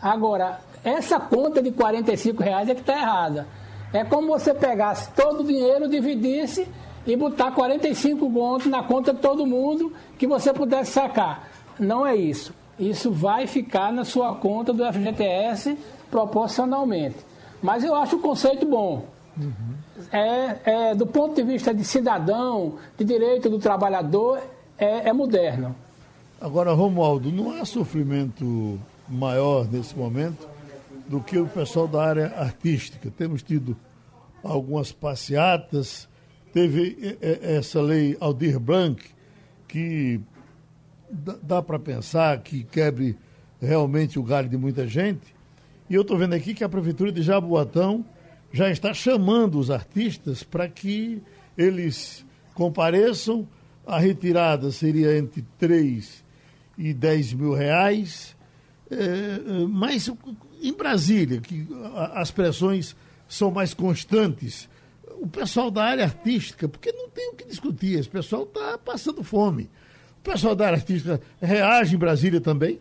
Agora, essa conta de 45 reais é que está errada. É como você pegasse todo o dinheiro, dividisse e botar 45 pontos na conta de todo mundo que você pudesse sacar. Não é isso. Isso vai ficar na sua conta do FGTS proporcionalmente. Mas eu acho o conceito bom. Uhum. É, é, do ponto de vista de cidadão, de direito do trabalhador, é, é moderno. Agora, Romualdo, não há sofrimento maior nesse momento do que o pessoal da área artística. Temos tido algumas passeatas, teve essa lei Aldir Blanc, que dá para pensar que quebre realmente o galho de muita gente. E eu estou vendo aqui que a Prefeitura de Jaboatão já está chamando os artistas para que eles compareçam a retirada seria entre 3 e 10 mil reais. É, é, mas em Brasília, que as pressões são mais constantes, o pessoal da área artística, porque não tem o que discutir, esse pessoal está passando fome. O pessoal da área artística reage em Brasília também?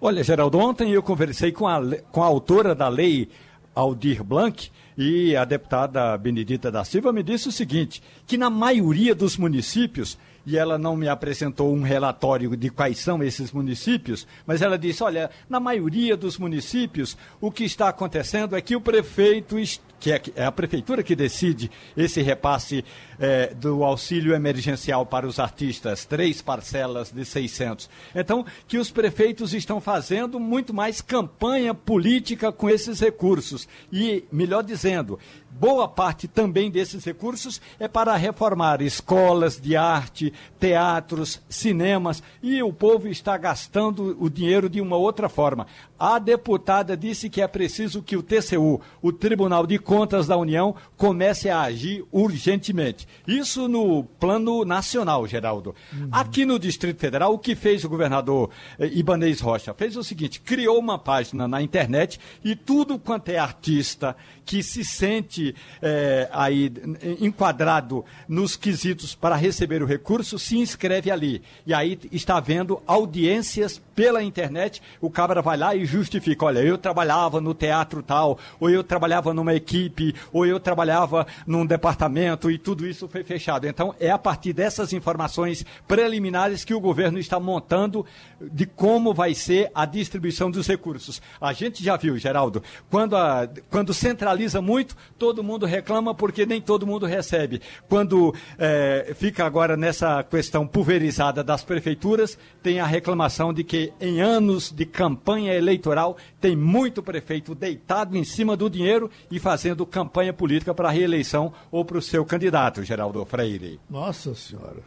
Olha, Geraldo, ontem eu conversei com a, com a autora da lei Aldir Blanc, e a deputada Benedita da Silva me disse o seguinte: que na maioria dos municípios e ela não me apresentou um relatório de quais são esses municípios, mas ela disse: olha, na maioria dos municípios, o que está acontecendo é que o prefeito que é, é a prefeitura que decide esse repasse é, do auxílio emergencial para os artistas, três parcelas de 600. Então, que os prefeitos estão fazendo muito mais campanha política com esses recursos. E, melhor dizendo, boa parte também desses recursos é para reformar escolas de arte, teatros, cinemas, e o povo está gastando o dinheiro de uma outra forma. A deputada disse que é preciso que o TCU, o Tribunal de Contas da União, comece a agir urgentemente. Isso no plano nacional, Geraldo. Uhum. Aqui no Distrito Federal, o que fez o governador eh, Ibanez Rocha? Fez o seguinte: criou uma página na internet e tudo quanto é artista que se sente eh, aí enquadrado nos quesitos para receber o recurso se inscreve ali. E aí está havendo audiências pela internet. O cabra vai lá e justifica: olha, eu trabalhava no teatro tal, ou eu trabalhava numa equipe, ou eu trabalhava num departamento e tudo isso foi fechado. Então, é a partir dessas informações preliminares que o governo está montando de como vai ser a distribuição dos recursos. A gente já viu, Geraldo, quando, a, quando centraliza muito, todo mundo reclama porque nem todo mundo recebe. Quando é, fica agora nessa questão pulverizada das prefeituras, tem a reclamação de que em anos de campanha eleitoral tem muito prefeito deitado em cima do dinheiro e fazendo campanha política para a reeleição ou para o seu candidato, Geraldo Freire. Nossa Senhora.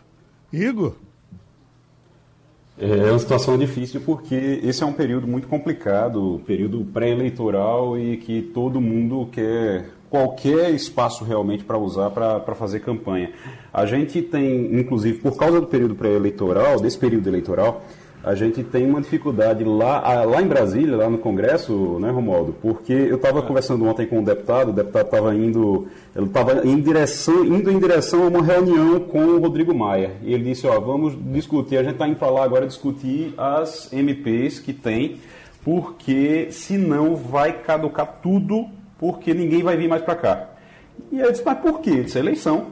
Igor? É uma situação difícil porque esse é um período muito complicado, período pré-eleitoral e que todo mundo quer qualquer espaço realmente para usar para fazer campanha. A gente tem, inclusive, por causa do período pré-eleitoral, desse período eleitoral, a gente tem uma dificuldade lá, lá em Brasília, lá no Congresso, né, Romualdo? Porque eu estava conversando ontem com um deputado, o deputado estava indo, ele estava em direção, indo em direção a uma reunião com o Rodrigo Maia. E ele disse, ó, vamos discutir, a gente está indo para lá agora discutir as MPs que tem, porque senão vai caducar tudo, porque ninguém vai vir mais para cá. E eu disse, mas por quê? Ele disse, eleição.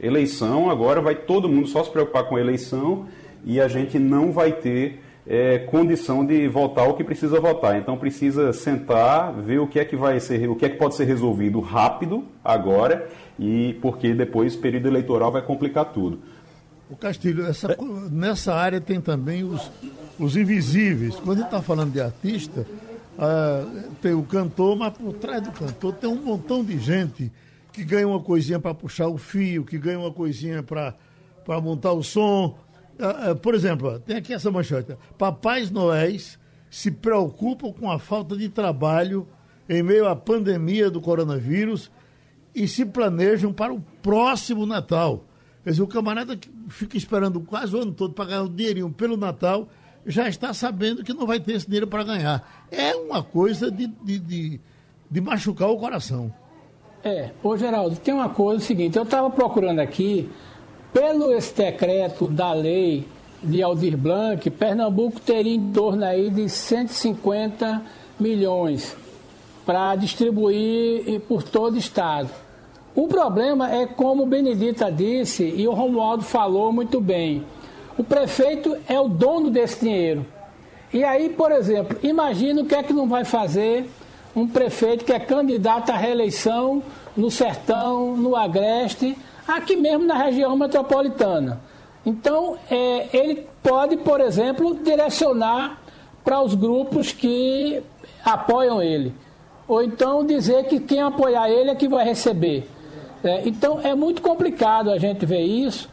Eleição, agora vai todo mundo só se preocupar com a eleição e a gente não vai ter é, condição de votar o que precisa votar. Então precisa sentar, ver o que é que vai ser, o que é que pode ser resolvido rápido agora e porque depois período eleitoral vai complicar tudo. O Castilho, essa, nessa área tem também os, os invisíveis. Quando a gente está falando de artista, ah, tem o cantor, mas por trás do cantor tem um montão de gente que ganha uma coisinha para puxar o fio, que ganha uma coisinha para montar o som, ah, ah, por exemplo, tem aqui essa manchete. Papais Noéis se preocupam com a falta de trabalho em meio à pandemia do coronavírus e se planejam para o próximo Natal. Quer dizer, o camarada que fica esperando quase o ano todo para ganhar um dinheirinho pelo Natal já está sabendo que não vai ter esse dinheiro para ganhar. É uma coisa de, de, de, de machucar o coração. É, ô Geraldo, tem uma coisa é o seguinte, eu estava procurando aqui pelo esse decreto da lei de Aldir Blanc, Pernambuco teria em torno aí de 150 milhões para distribuir por todo o estado. O problema é como Benedita disse e o Romualdo falou muito bem. O prefeito é o dono desse dinheiro. E aí, por exemplo, imagina o que é que não vai fazer um prefeito que é candidato à reeleição no Sertão, no Agreste, aqui mesmo na região metropolitana. Então, é, ele pode, por exemplo, direcionar para os grupos que apoiam ele. Ou então dizer que quem apoiar ele é que vai receber. É, então, é muito complicado a gente ver isso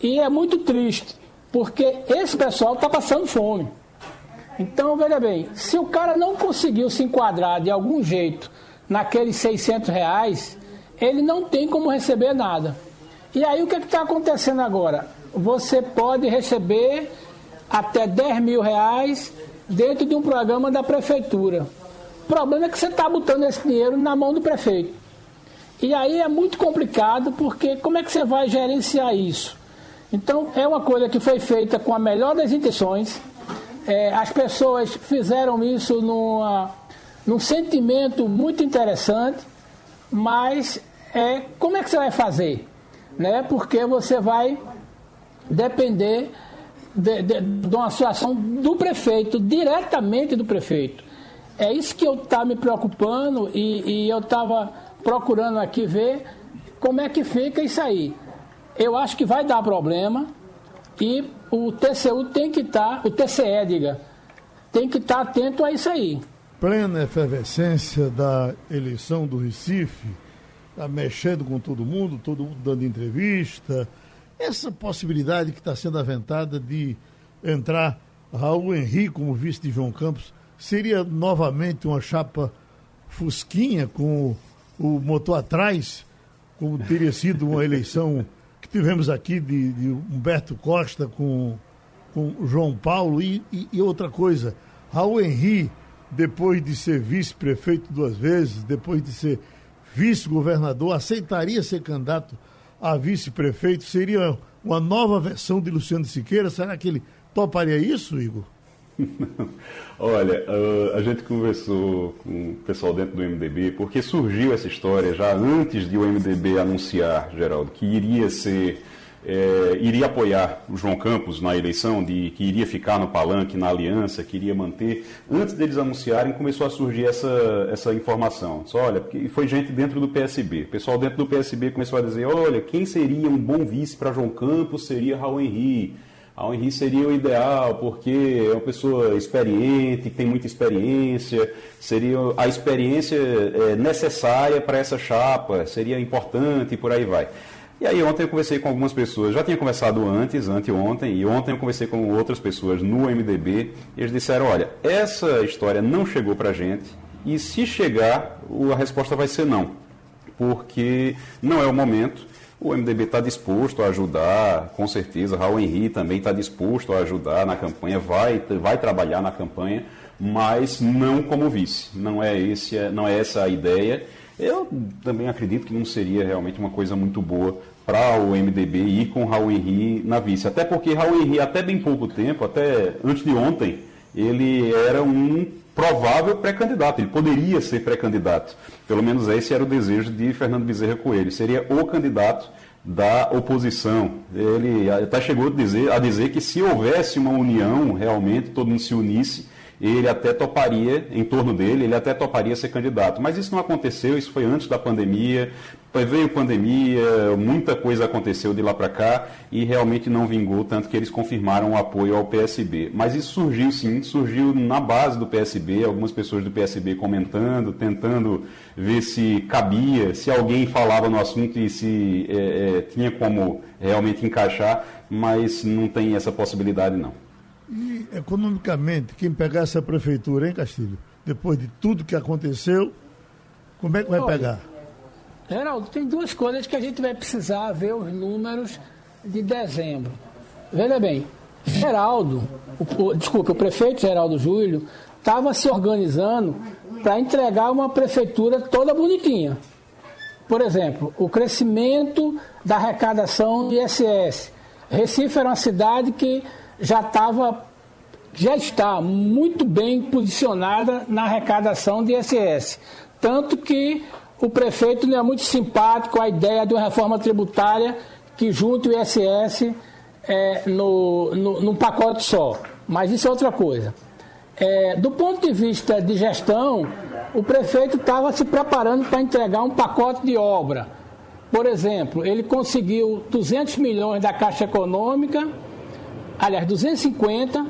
e é muito triste, porque esse pessoal está passando fome. Então, veja bem, se o cara não conseguiu se enquadrar de algum jeito naqueles 600 reais, ele não tem como receber nada. E aí o que é está acontecendo agora? Você pode receber até 10 mil reais dentro de um programa da prefeitura. O problema é que você está botando esse dinheiro na mão do prefeito. E aí é muito complicado porque como é que você vai gerenciar isso? Então é uma coisa que foi feita com a melhor das intenções. É, as pessoas fizeram isso numa, num sentimento muito interessante, mas é, como é que você vai fazer? Né? Porque você vai depender de, de, de uma situação do prefeito, diretamente do prefeito. É isso que eu estava me preocupando e, e eu estava procurando aqui ver como é que fica isso aí. Eu acho que vai dar problema e o TCU tem que estar, tá, o TCE, diga, tem que estar tá atento a isso aí. Plena efervescência da eleição do Recife, está mexendo com todo mundo, todo mundo dando entrevista. Essa possibilidade que está sendo aventada de entrar Raul Henrique como vice de João Campos seria novamente uma chapa fusquinha com o motor atrás, como teria sido uma eleição que tivemos aqui de, de Humberto Costa com, com João Paulo e, e, e outra coisa, Raul Henri, depois de ser vice-prefeito duas vezes, depois de ser vice-governador, aceitaria ser candidato a vice-prefeito? Seria uma nova versão de Luciano Siqueira? Será que ele toparia isso, Igor? Olha, uh, a gente conversou com o pessoal dentro do MDB, porque surgiu essa história já antes de o MDB anunciar, Geraldo, que iria ser, é, iria apoiar o João Campos na eleição, de que iria ficar no palanque, na aliança, que iria manter. Antes deles anunciarem, começou a surgir essa, essa informação. Só, olha, porque foi gente dentro do PSB. O pessoal dentro do PSB começou a dizer, olha, quem seria um bom vice para João Campos seria Raul Henrique a Henri seria o ideal, porque é uma pessoa experiente, tem muita experiência, seria a experiência é, necessária para essa chapa, seria importante e por aí vai. E aí ontem eu conversei com algumas pessoas, já tinha conversado antes, anteontem, e ontem eu conversei com outras pessoas no MDB, e eles disseram, olha, essa história não chegou para a gente, e se chegar, a resposta vai ser não, porque não é o momento, o MDB está disposto a ajudar, com certeza. Raul Henrique também está disposto a ajudar na campanha, vai, vai trabalhar na campanha, mas não como vice. Não é, esse, não é essa a ideia. Eu também acredito que não seria realmente uma coisa muito boa para o MDB ir com Raul Henrique na vice. Até porque Raul Henrique, até bem pouco tempo, até antes de ontem, ele era um provável pré-candidato, ele poderia ser pré-candidato. Pelo menos esse era o desejo de Fernando Bezerra Coelho, seria o candidato da oposição. Ele até chegou a dizer, a dizer que se houvesse uma união, realmente, todo mundo se unisse, ele até toparia, em torno dele, ele até toparia ser candidato. Mas isso não aconteceu, isso foi antes da pandemia, veio pandemia, muita coisa aconteceu de lá para cá e realmente não vingou, tanto que eles confirmaram o apoio ao PSB. Mas isso surgiu sim, surgiu na base do PSB, algumas pessoas do PSB comentando, tentando ver se cabia, se alguém falava no assunto e se é, é, tinha como realmente encaixar, mas não tem essa possibilidade não. E economicamente, quem pegar essa prefeitura, hein, Castilho? Depois de tudo que aconteceu, como é que vai pegar? Geraldo, tem duas coisas que a gente vai precisar ver os números de dezembro. Veja bem, Geraldo, o, o, desculpa, o prefeito Geraldo Júlio estava se organizando para entregar uma prefeitura toda bonitinha. Por exemplo, o crescimento da arrecadação de ISS. Recife era uma cidade que já estava, já está muito bem posicionada na arrecadação de ISS. Tanto que o prefeito não é muito simpático à ideia de uma reforma tributária que junte o ISS é, no, no, num pacote só. Mas isso é outra coisa. É, do ponto de vista de gestão, o prefeito estava se preparando para entregar um pacote de obra. Por exemplo, ele conseguiu 200 milhões da Caixa Econômica, aliás, 250,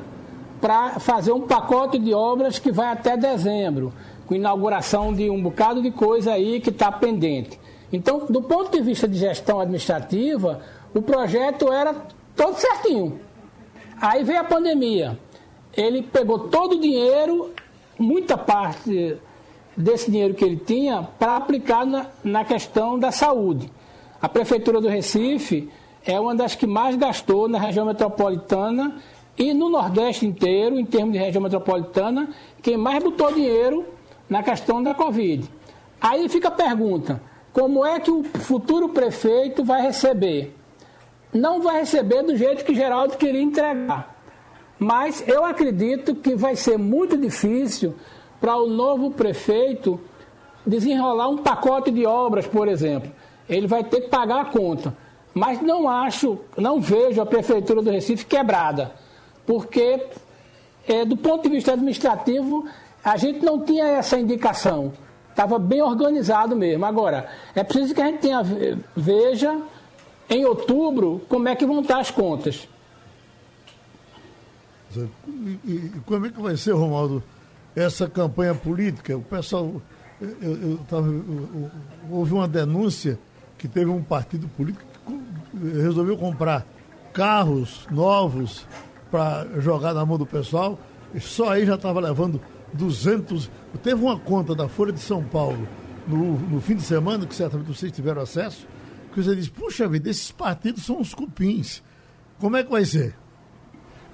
para fazer um pacote de obras que vai até dezembro com inauguração de um bocado de coisa aí que está pendente. Então, do ponto de vista de gestão administrativa, o projeto era todo certinho. Aí veio a pandemia. Ele pegou todo o dinheiro, muita parte desse dinheiro que ele tinha, para aplicar na, na questão da saúde. A Prefeitura do Recife é uma das que mais gastou na região metropolitana e no Nordeste inteiro, em termos de região metropolitana, quem mais botou dinheiro na questão da Covid. Aí fica a pergunta: como é que o futuro prefeito vai receber? Não vai receber do jeito que Geraldo queria entregar. Mas eu acredito que vai ser muito difícil para o novo prefeito desenrolar um pacote de obras, por exemplo. Ele vai ter que pagar a conta. Mas não acho, não vejo a Prefeitura do Recife quebrada, porque é, do ponto de vista administrativo, a gente não tinha essa indicação. Estava bem organizado mesmo. Agora, é preciso que a gente tenha, veja em outubro como é que vão estar as contas. E, e como é que vai ser, Romaldo, essa campanha política? O pessoal, eu, eu, tava, eu, houve uma denúncia que teve um partido político resolveu comprar carros novos para jogar na mão do pessoal, só aí já estava levando 200. Teve uma conta da Folha de São Paulo no, no fim de semana, que certamente vocês tiveram acesso, que você diz: puxa vida, esses partidos são os cupins. Como é que vai ser?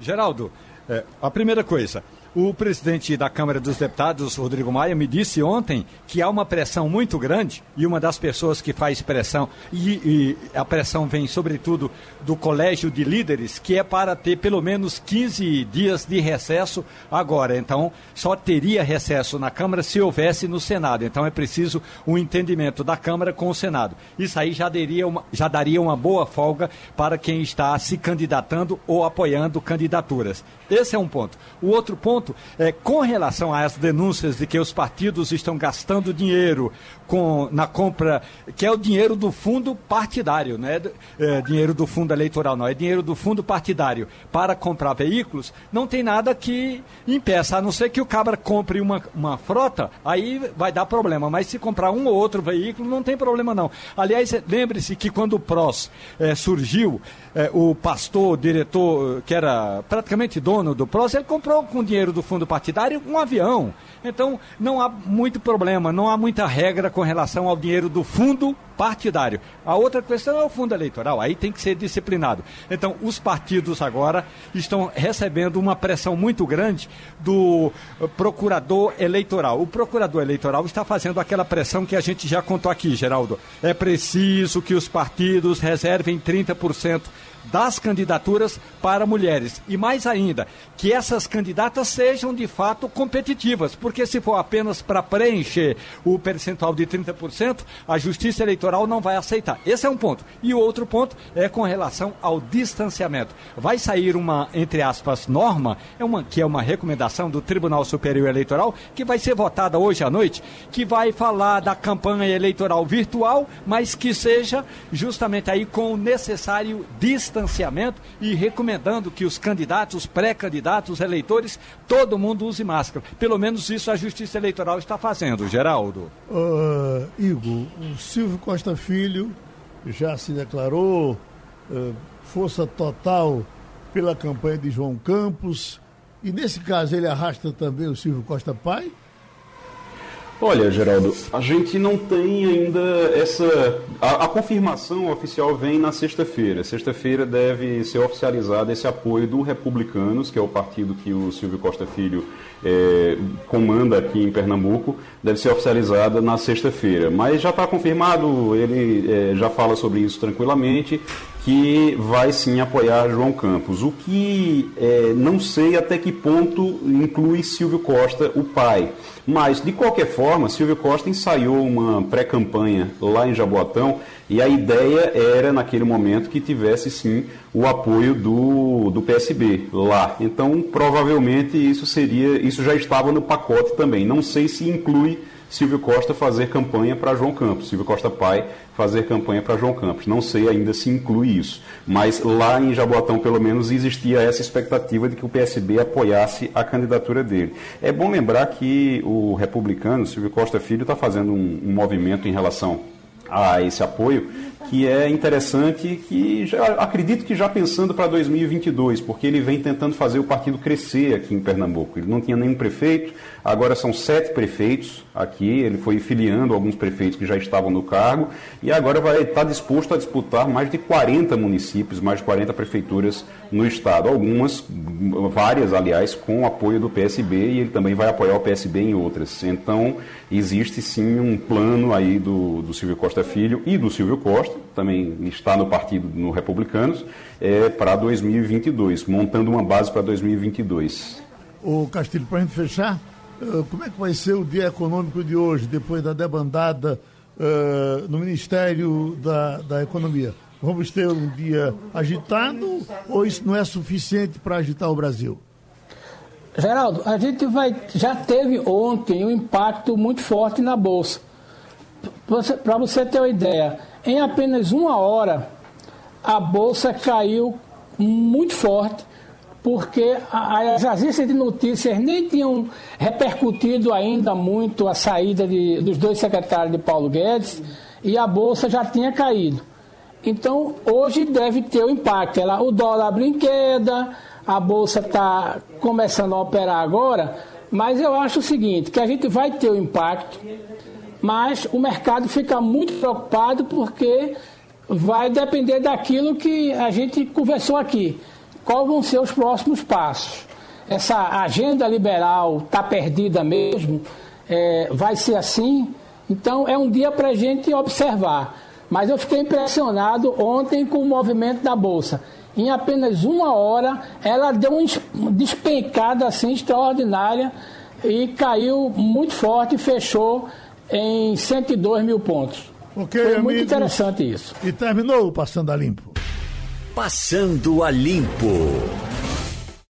Geraldo, é, a primeira coisa, o presidente da Câmara dos Deputados, Rodrigo Maia, me disse ontem que há uma pressão muito grande e uma das pessoas que faz pressão, e, e, a pressão vem sobretudo do Colégio de Líderes, que é para ter pelo menos 15 dias de recesso agora. Então, só teria recesso na Câmara se houvesse no Senado. Então, é preciso um entendimento da Câmara com o Senado. Isso aí já daria uma, já daria uma boa folga para quem está se candidatando ou apoiando candidaturas. Esse é um ponto. O outro ponto é com relação às denúncias de que os partidos estão gastando dinheiro com, na compra, que é o dinheiro do fundo partidário, não é, é dinheiro do fundo eleitoral, não, é dinheiro do fundo partidário para comprar veículos, não tem nada que impeça, a não ser que o cabra compre uma, uma frota, aí vai dar problema, mas se comprar um ou outro veículo, não tem problema não. Aliás, lembre-se que quando o PROS é, surgiu, é, o pastor, o diretor, que era praticamente dono do PROS, ele comprou com dinheiro do fundo partidário um avião. Então, não há muito problema, não há muita regra com relação ao dinheiro do fundo partidário. A outra questão é o fundo eleitoral, aí tem que ser disciplinado. Então, os partidos agora estão recebendo uma pressão muito grande do procurador eleitoral. O procurador eleitoral está fazendo aquela pressão que a gente já contou aqui, Geraldo. É preciso que os partidos reservem 30% das candidaturas para mulheres. E mais ainda, que essas candidatas sejam de fato competitivas, porque se for apenas para preencher o percentual de 30%, a Justiça Eleitoral não vai aceitar. Esse é um ponto. E o outro ponto é com relação ao distanciamento. Vai sair uma, entre aspas, norma, é uma, que é uma recomendação do Tribunal Superior Eleitoral, que vai ser votada hoje à noite, que vai falar da campanha eleitoral virtual, mas que seja justamente aí com o necessário distanciamento distanciamento e recomendando que os candidatos, os pré-candidatos, os eleitores, todo mundo use máscara. Pelo menos isso a Justiça Eleitoral está fazendo, Geraldo. Uh, Igor, o Silvio Costa Filho já se declarou uh, força total pela campanha de João Campos. E nesse caso ele arrasta também o Silvio Costa Pai? Olha, Geraldo, a gente não tem ainda essa. A, a confirmação oficial vem na sexta-feira. Sexta-feira deve ser oficializado esse apoio do Republicanos, que é o partido que o Silvio Costa Filho é, comanda aqui em Pernambuco, deve ser oficializada na sexta-feira. Mas já está confirmado, ele é, já fala sobre isso tranquilamente, que vai sim apoiar João Campos. O que é, não sei até que ponto inclui Silvio Costa, o pai. Mas, de qualquer forma, Silvio Costa ensaiou uma pré-campanha lá em Jaboatão e a ideia era, naquele momento, que tivesse sim o apoio do, do PSB lá. Então, provavelmente, isso seria, isso já estava no pacote também. Não sei se inclui Silvio Costa fazer campanha para João Campos, Silvio Costa pai fazer campanha para João Campos. Não sei ainda se inclui isso, mas lá em Jaboatão, pelo menos, existia essa expectativa de que o PSB apoiasse a candidatura dele. É bom lembrar que o republicano, Silvio Costa Filho, está fazendo um, um movimento em relação a esse apoio, que é interessante, que já, acredito que já pensando para 2022, porque ele vem tentando fazer o partido crescer aqui em Pernambuco. Ele não tinha nenhum prefeito, agora são sete prefeitos aqui, ele foi filiando alguns prefeitos que já estavam no cargo, e agora vai estar tá disposto a disputar mais de 40 municípios, mais de 40 prefeituras no estado. Algumas, várias, aliás, com apoio do PSB, e ele também vai apoiar o PSB em outras. Então, existe sim um plano aí do, do Silvio Costa Filho e do Silvio Costa, também está no partido no Republicanos, é, para 2022, montando uma base para 2022. O Castilho, para a gente fechar, uh, como é que vai ser o dia econômico de hoje, depois da debandada uh, no Ministério da, da Economia? Vamos ter um dia agitado ou isso não é suficiente para agitar o Brasil? Geraldo, a gente vai, já teve ontem um impacto muito forte na Bolsa. Para você ter uma ideia, em apenas uma hora, a Bolsa caiu muito forte, porque as agências de notícias nem tinham repercutido ainda muito a saída de, dos dois secretários de Paulo Guedes e a Bolsa já tinha caído. Então, hoje deve ter o impacto. Ela, o dólar abre em queda, a Bolsa está começando a operar agora, mas eu acho o seguinte, que a gente vai ter o impacto, mas o mercado fica muito preocupado porque vai depender daquilo que a gente conversou aqui. Quais vão ser os próximos passos? Essa agenda liberal está perdida mesmo? É, vai ser assim? Então é um dia para a gente observar. Mas eu fiquei impressionado ontem com o movimento da Bolsa. Em apenas uma hora, ela deu uma despencada assim extraordinária e caiu muito forte fechou em 102 mil pontos. Okay, Foi muito amigos. interessante isso. E terminou o Passando a Limpo. Passando a Limpo.